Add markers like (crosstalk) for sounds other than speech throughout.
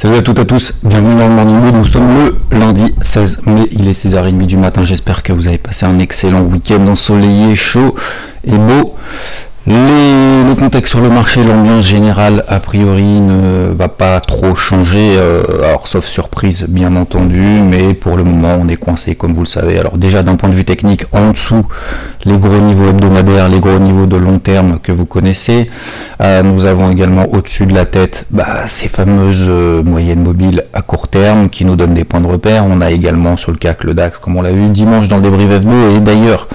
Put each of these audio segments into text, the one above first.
Salut à toutes et à tous, bienvenue dans le Morning Mood. Nous sommes le lundi 16 mai, il est 6h30 du matin. J'espère que vous avez passé un excellent week-end ensoleillé, chaud et beau. Le contexte sur le marché, l'ambiance générale a priori ne va pas trop changer, euh, alors sauf surprise bien entendu, mais pour le moment on est coincé comme vous le savez. Alors déjà d'un point de vue technique, en dessous les gros niveaux hebdomadaires, les gros niveaux de long terme que vous connaissez. Euh, nous avons également au-dessus de la tête bah, ces fameuses euh, moyennes mobiles à court terme qui nous donnent des points de repère. On a également sur le CAC le DAX comme on l'a vu dimanche dans le débrief F2 et d'ailleurs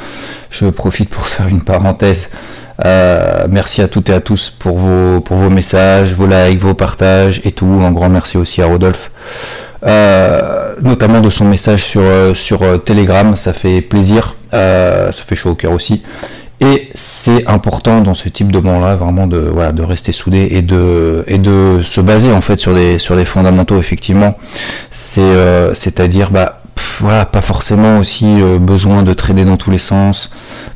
je profite pour faire une parenthèse. Euh, merci à toutes et à tous pour vos, messages, vos likes, vos partages et tout. Un grand merci aussi à Rodolphe. Euh, notamment de son message sur, euh, sur Telegram, ça fait plaisir, ça fait chaud au cœur aussi. Et c'est important dans ce type de moment-là vraiment de, voilà, rester soudé et de, se baser en fait sur des, sur des fondamentaux effectivement. C'est, c'est-à-dire bah, voilà, pas forcément aussi besoin de trader dans tous les sens,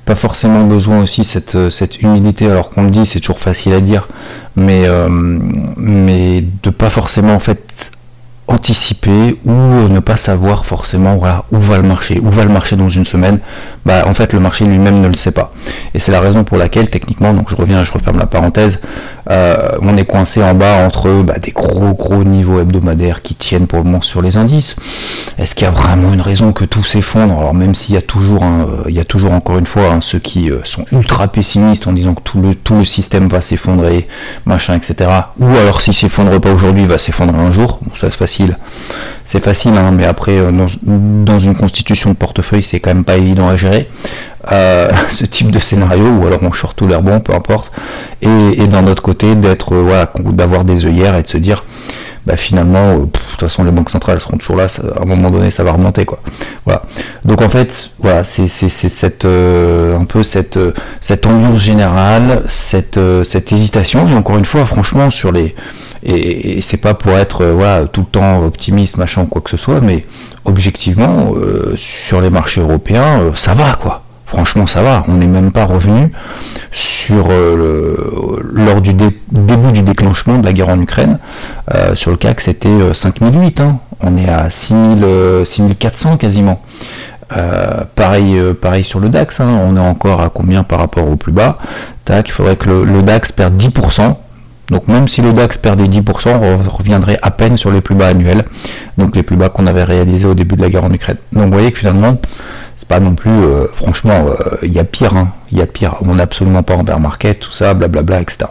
pas forcément besoin aussi cette, euh, cette humilité, alors qu'on le dit, c'est toujours facile à dire, mais, euh, mais de pas forcément en fait anticiper ou ne pas savoir forcément voilà, où va le marché, où va le marché dans une semaine, bah en fait le marché lui-même ne le sait pas. Et c'est la raison pour laquelle techniquement, donc je reviens, je referme la parenthèse, euh, on est coincé en bas entre bah, des gros gros niveaux hebdomadaires qui tiennent pour le moment sur les indices. Est-ce qu'il y a vraiment une raison que tout s'effondre? Alors même s'il y a toujours, euh, il y a toujours encore une fois hein, ceux qui euh, sont ultra pessimistes en disant que tout le, tout le système va s'effondrer, machin, etc. Ou alors s'il s'effondre pas aujourd'hui, il va s'effondrer un jour. Bon, ça c'est facile. C'est facile, hein, mais après dans, dans une constitution de portefeuille, c'est quand même pas évident à gérer. Euh, (laughs) ce type de scénario, ou alors on short tout l'air bon, peu importe, et, d'un autre côté euh, d'avoir des œillères et de se dire bah finalement, euh, de toute façon les banques centrales seront toujours là, à un moment donné ça va remonter quoi. Voilà. Donc en fait, voilà, c'est cette un peu cette cette ambiance générale, cette cette hésitation et encore une fois, franchement sur les et, c'est pas pour être voilà tout le temps optimiste machin quoi que ce soit, mais objectivement sur les marchés européens, ça va quoi franchement ça va, on n'est même pas revenu sur euh, lors du début du déclenchement de la guerre en Ukraine, euh, sur le CAC c'était 5008, euh, hein. on est à 6000, 6400 quasiment. pareil, pareil sur le DAX, hein. on est encore à combien par rapport au plus bas? Tac, il faudrait que le, DAX perde 10%. Donc même si le DAX perdait 10%, on reviendrait à peine sur les plus bas annuels, donc les plus bas qu'on avait réalisés au début de la guerre en Ukraine. Donc vous voyez que finalement, c'est pas non plus, euh, franchement, euh, il y a pire, hein, il y a pire. On n'est absolument pas en bear market, tout ça, blablabla, etc.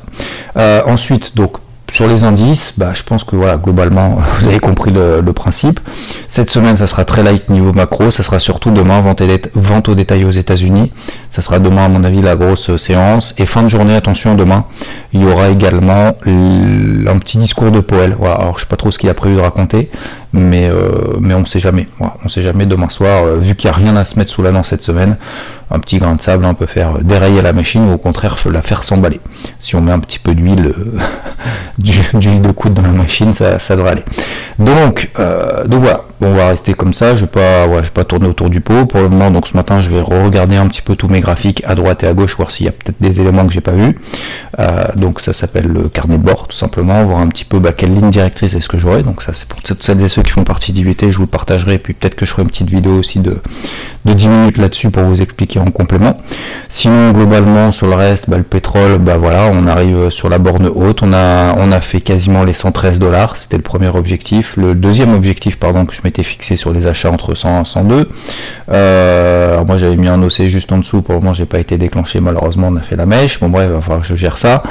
Euh, ensuite, donc sur les indices, bah, je pense que voilà, globalement, (laughs) vous avez compris le, principe. Cette semaine, ça sera très light niveau macro. Ça sera surtout demain, vente, au détail aux États-Unis. Ça sera demain, à mon avis, la grosse séance. Et fin de journée, attention, demain, il y aura également un petit discours de Powell. Voilà, alors, je sais pas trop ce qu'il a prévu de raconter, mais, euh, mais on ne sait jamais. On sait jamais demain soir, euh, vu qu'il n'y a rien à se mettre sous la dent cette semaine un petit grain de sable on peut faire dérailler la machine ou au contraire la faire s'emballer. Si on met un petit peu d'huile, euh, (laughs) d'huile de coude dans la machine, ça, ça devrait aller. Donc, euh, donc voilà, on va rester comme ça. Je vais vais pas tourner autour du pot pour le moment. Donc ce matin, je vais regarder un petit peu tous mes graphiques à droite et à gauche, voir s'il y a peut-être des éléments que j'ai pas vus. Euh, donc ça s'appelle le carnet de bord, tout simplement, voir un petit peu bah, quelle ligne directrice est-ce que j'aurai. Donc ça, c'est pour celles et ceux qui font partie d'IVT, je vous le partagerai. Puis peut-être que je ferai une petite vidéo aussi de, de 10 minutes là-dessus pour vous expliquer en complément. Sinon, globalement, sur le reste, bah, le pétrole, bah voilà, on arrive sur la borne haute. On a, on a fait quasiment les 113 dollars. C'était le premier objectif. Le deuxième objectif, pardon, que je m'étais fixé sur les achats entre 100 et 102. Euh, alors moi, j'avais mis un OC juste en dessous. Pour le moment, j'ai pas été déclenché. Malheureusement, on a fait la mèche. Bon, bref, il va falloir que je gère ça.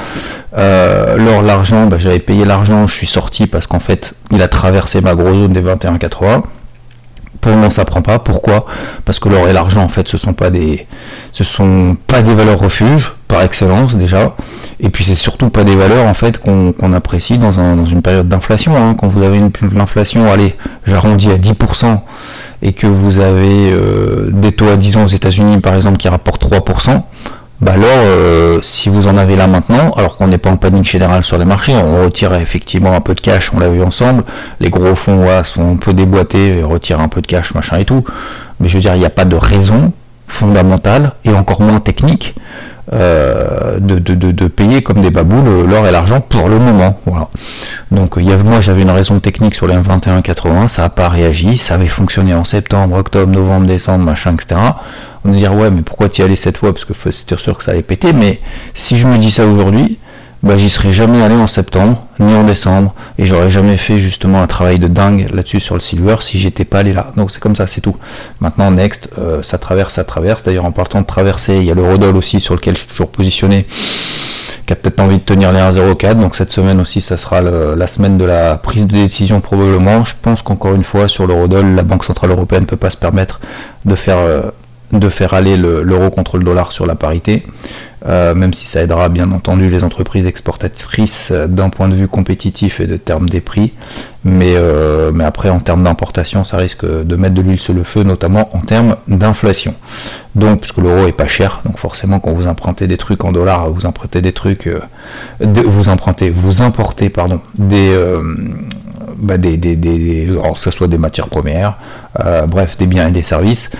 Euh, l'or, l'argent, bah, j'avais payé l'argent. Je suis sorti parce qu'en fait, il a traversé ma grosse zone des 21,80. Pour le moment, ça prend pas. Pourquoi? Parce que l'or et l'argent, en fait, ce sont pas des, ce sont pas des valeurs refuges. Par excellence déjà. Et puis c'est surtout pas des valeurs en fait qu'on apprécie dans, une période d'inflation. Hein. Quand vous avez une, inflation, allez, j'arrondis à 10%, et que vous avez euh, des taux à 10 ans aux États-Unis par exemple qui rapportent 3%, bah alors euh, si vous en avez là maintenant, alors qu'on n'est pas en panique générale sur les marchés, on retire effectivement un peu de cash, on l'a vu ensemble, les gros fonds sont un peu déboîtés, retirent un peu de cash, machin et tout. Mais je veux dire, il n'y a pas de raison fondamentale et encore moins technique euh, de, de, payer comme des baboules l'or et l'argent pour le moment. Voilà. Donc il y a, moi j'avais une raison technique sur les 21,80, ça n'a pas réagi, ça avait fonctionné en septembre, octobre, novembre, décembre, machin, etc. On va dire ouais mais pourquoi tu y allais cette fois? Parce que c'était sûr que ça allait péter, mais si je me dis ça aujourd'hui, bah, j'y serais jamais allé en septembre, ni en décembre, et j'aurais jamais fait justement un travail de dingue là-dessus sur le silver si j'étais pas allé là. Donc c'est comme ça, c'est tout. Maintenant, next, euh, ça traverse, ça traverse. D'ailleurs, en partant de traverser, il y a le Rodol aussi sur lequel je suis toujours positionné, qui a peut-être envie de tenir les 1,04. Donc cette semaine aussi, ça sera la semaine de la prise de décision probablement. Je pense qu'encore une fois, sur le Rodol, la Banque Centrale Européenne ne peut pas se permettre de faire... Euh, de faire aller l'euro contre le dollar sur la parité. Euh, même si ça aidera bien entendu les entreprises exportatrices d'un point de vue compétitif et de termes des prix. Mais, euh, mais après, en termes d'importation, ça risque de mettre de l'huile sur le feu, notamment en termes d'inflation. Donc, puisque l'euro est pas cher, donc forcément, quand vous empruntez des trucs en dollars, vous empruntez des trucs, euh, vous empruntez, vous importez, pardon, des, bah, des, des, des, que ce soit des matières premières, bref, des biens et des services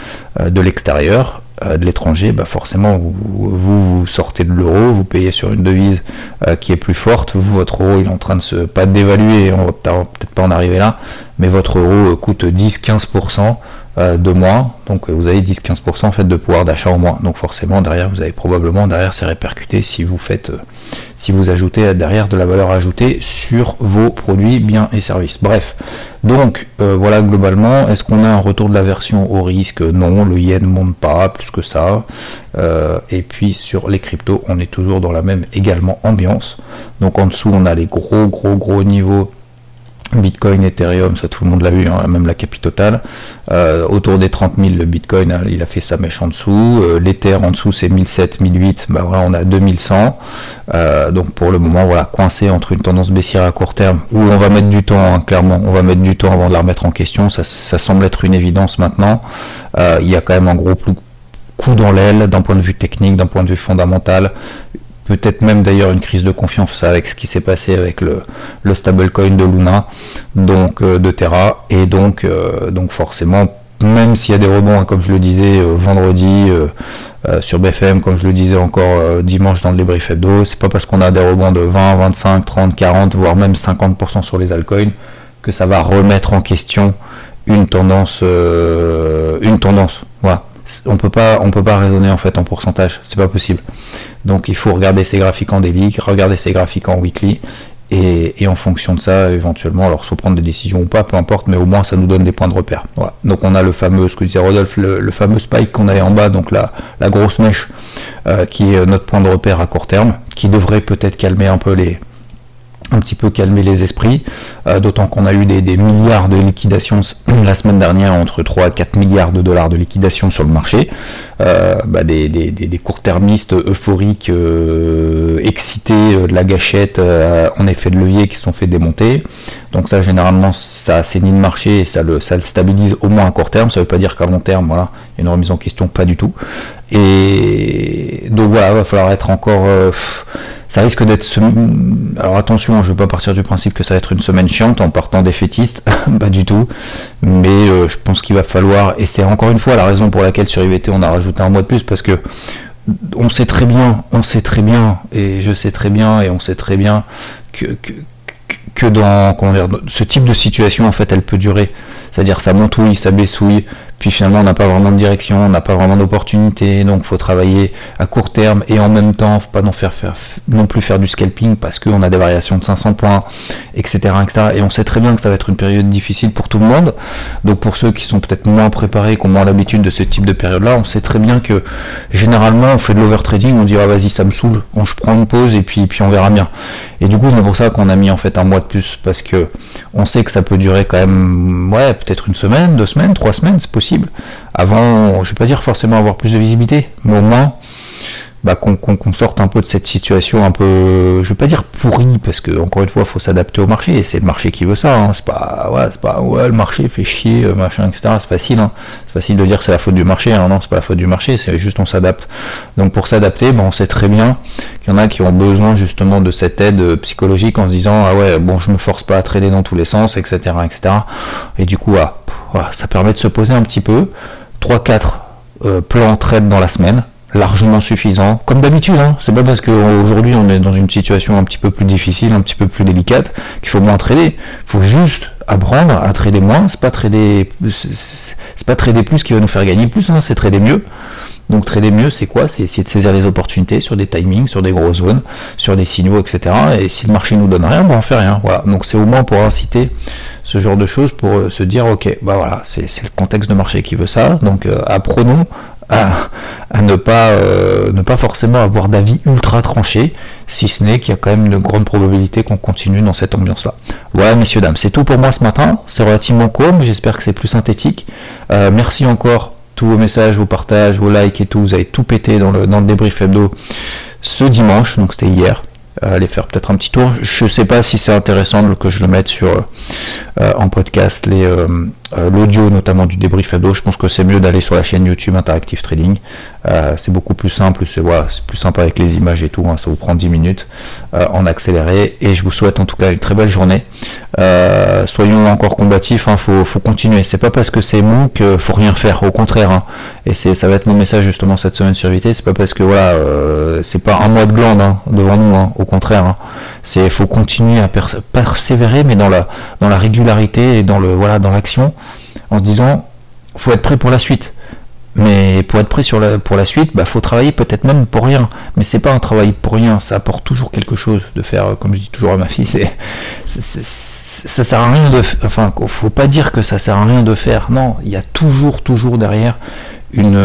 de l'extérieur, euh, de l'étranger, bah forcément vous, vous, sortez de l'euro, vous payez sur une devise euh, qui est plus forte, vous votre euro il est en train de se pas dévaluer, on va peut-être pas en arriver là, mais votre euro euh, coûte 10-15% de moins, donc vous avez 10-15% en fait de pouvoir d'achat en moins, donc forcément derrière vous avez probablement derrière c'est répercuté si vous faites si vous ajoutez derrière de la valeur ajoutée sur vos produits, biens et services. Bref, donc euh, voilà globalement, est-ce qu'on a un retour de la version au risque? Non, le yen ne monte pas plus que ça. Euh, et puis sur les cryptos, on est toujours dans la même également ambiance. Donc en dessous, on a les gros gros gros niveaux Bitcoin, Ethereum, ça tout le monde l'a vu, hein, même la capitale euh, autour des 30 000, le Bitcoin, hein, il a fait sa mèche en dessous. Euh, en dessous, c'est 1007, 1008. Bah voilà, on a 2100. Euh, donc pour le moment, voilà, coincé entre une tendance baissière à court terme, où on va mettre du temps, hein, clairement, on va mettre du temps avant de la remettre en question. Ça, ça semble être une évidence maintenant. il y a quand même un gros coup dans l'aile d'un point de vue technique, d'un point de vue fondamental peut-être même d'ailleurs une crise de confiance avec ce qui s'est passé avec le, le stablecoin de Luna, donc euh, de Terra, et donc, euh, donc forcément, même s'il y a des rebonds, hein, comme je le disais euh, vendredi sur BFM, comme je le disais encore dimanche dans le débrief hebdo, c'est pas parce qu'on a des rebonds de 20, 25, 30, 40, voire même 50% sur les altcoins que ça va remettre en question une tendance, une tendance. On peut pas on peut pas raisonner en fait en pourcentage, c'est pas possible. Donc il faut regarder ces graphiques en daily, regarder ces graphiques en weekly et, en fonction de ça éventuellement alors soit prendre des décisions ou pas, peu importe, mais au moins ça nous donne des points de repère. Donc on a le fameux ce que disait Rodolphe, le, fameux spike qu'on avait en bas, donc la, la grosse mèche euh, qui est notre point de repère à court terme, qui devrait peut-être calmer un peu les un petit peu calmer les esprits, euh, d'autant qu'on a eu des, milliards de liquidations (clears throat) la semaine dernière, entre 3 à 4 milliards de dollars de liquidations sur le marché, euh, bah, des, court-termistes euphoriques, euh, excités de la gâchette en effet de levier qui sont fait démonter. Donc ça généralement ça assainit le marché et ça le, ça le stabilise au moins à court terme, ça ne veut pas dire qu'à long terme, voilà, il y a une remise en question, pas du tout. Et donc voilà, il va falloir être encore ça risque d'être. Alors attention, hein, je ne veux pas partir du principe que ça va être une semaine chiante en partant des fétistes, (laughs) pas du tout. Mais euh, je pense qu'il va falloir, et c'est encore une fois la raison pour laquelle sur IVT on a rajouté un mois de plus, parce que on sait très bien, on sait très bien, et je sais très bien, et on sait très bien que, que, dans ce type de situation, en fait, elle peut durer. C'est-à-dire ça montouille, ça baissouille, puis finalement on n'a pas vraiment de direction, on n'a pas vraiment d'opportunité, donc faut travailler à court terme et en même temps faut pas non, plus faire du scalping parce qu'on a des variations de 500 points, etc., etc. Et on sait très bien que ça va être une période difficile pour tout le monde. Donc pour ceux qui sont peut-être moins préparés, qui ont moins l'habitude de ce type de période-là, on sait très bien que généralement on fait de l'overtrading, on dit ah vas-y ça me saoule, on, je prends une pause et puis, puis on verra bien. Et du coup c'est pour ça qu'on a mis en fait un mois de plus parce que on sait que ça peut durer quand même ouais peut-être une semaine, deux semaines, trois semaines, c'est possible. Avant, je ne vais pas dire forcément avoir plus de visibilité, mais au moins, bah, qu'on sorte un peu de cette situation un peu, je vais pas dire pourrie, parce que encore une fois, il faut s'adapter au marché, et c'est le marché qui veut ça. Hein. C'est pas, ouais, c'est pas, ouais, le marché fait chier, euh, machin, etc. C'est facile, hein. c'est facile de dire que c'est la faute du marché. Hein. Non, c'est pas la faute du marché, c'est juste on s'adapte. Donc pour s'adapter, bon, on sait très bien qu'il y en a qui ont besoin justement de cette aide euh, psychologique en se disant, ah ouais, bon, je me force pas à trader dans tous les sens, etc., etc. Et du coup, ah, ça permet de se poser un petit peu. 3-4 euh, plans trade dans la semaine largement suffisant, comme d'habitude. Hein. C'est pas parce qu'aujourd'hui on est dans une situation un petit peu plus difficile, un petit peu plus délicate, qu'il faut moins trader. Il faut juste apprendre à trader moins. C'est pas trader, c'est pas trader plus qui va nous faire gagner plus. Hein. C'est trader mieux. Donc trader mieux, c'est quoi? C'est essayer de saisir les opportunités sur des timings, sur des grosses zones, sur des signaux, etc. Et si le marché nous donne rien, ben on fait rien. Voilà. Donc c'est au moins pour inciter ce genre de choses pour euh, se dire ok, bah voilà, c'est le contexte de marché qui veut ça. Donc euh, apprenons à, ne, pas, euh, ne pas forcément avoir d'avis ultra tranché, si ce n'est qu'il y a quand même une grande probabilité qu'on continue dans cette ambiance-là. Voilà, messieurs, dames, c'est tout pour moi ce matin. C'est relativement court, mais j'espère que c'est plus synthétique. Merci encore tous vos messages, vos partages, vos likes et tout. Vous avez tout pété dans le, dans le débrief hebdo ce dimanche, donc c'était hier. Euh, aller faire peut-être un petit tour. Je ne sais pas si c'est intéressant que je le mette sur en podcast les, euh, l'audio notamment du débrief ado, je pense que c'est mieux d'aller sur la chaîne YouTube Interactive Trading. Euh, c'est beaucoup plus simple, c'est plus simple avec les images et tout, hein, ça vous prend 10 minutes euh, en accéléré. Et je vous souhaite en tout cas une très belle journée. soyons encore combatifs, hein, faut, faut, continuer. C'est pas parce que c'est mou qu'il faut rien faire, au contraire. Hein. Et c'est, ça va être mon message justement cette semaine sur Vité. C'est pas parce que voilà, c'est pas un mois de glande devant nous, au contraire. C'est faut continuer à persévérer, mais dans la, dans la régularité et dans le voilà dans l'action en se disant faut être prêt pour la suite. Mais pour être prêt pour la suite, bah faut travailler peut-être même pour rien. Mais c'est pas un travail pour rien, ça apporte toujours quelque chose de faire, comme je dis toujours à ma fille, c'est, ça sert rien de, enfin, faut pas dire que ça sert à rien de faire. Non, il y a toujours, toujours derrière une,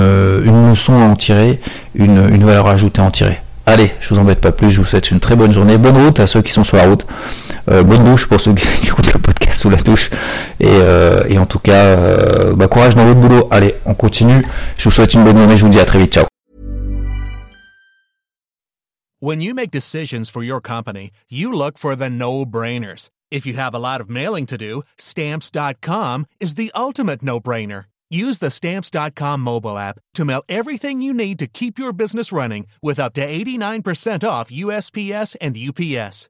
une leçon à en tirer, une, valeur ajoutée à en tirer. Allez, je vous embête pas plus, je vous souhaite une très bonne journée, bonne route à ceux qui sont sur la route, euh, bonne douche pour ceux (laughs) qui podcast sous la douche, et, euh, et en tout cas, euh, bah, courage dans votre boulot. Allez, on continue. Je vous souhaite une bonne journée, je vous dis à très vite, ciao. When you make decisions for your company, you look for the no-brainers. If you have a lot of mailing to do, stamps.com is the ultimate no-brainer. Use the Stamps.com mobile app to mail everything you need to keep your business running with up to 89% off USPS and UPS.